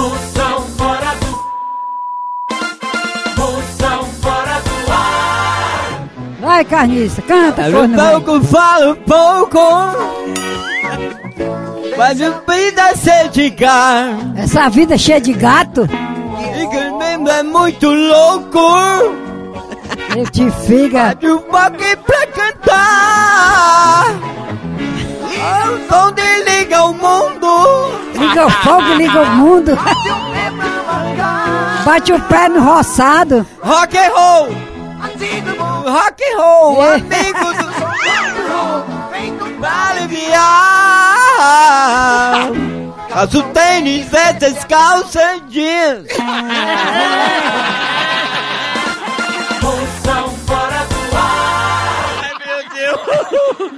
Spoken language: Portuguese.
Moção fora do. Moção fora do ar. Vai, carniça, canta, um vai. pouco, fala um pouco. Mas o vida ser de gar. Essa vida cheia de gato, E que mesmo é muito louco. ele te figa. De um aqui pra cantar. É o Liga o fogo, liga o mundo. Bate o pé no roçado. Rock and roll. Rock and roll. É. Amigo do Pra aliviar. Faço tênis, essas calças jeans. Moção fora do ar. Ai, meu Deus.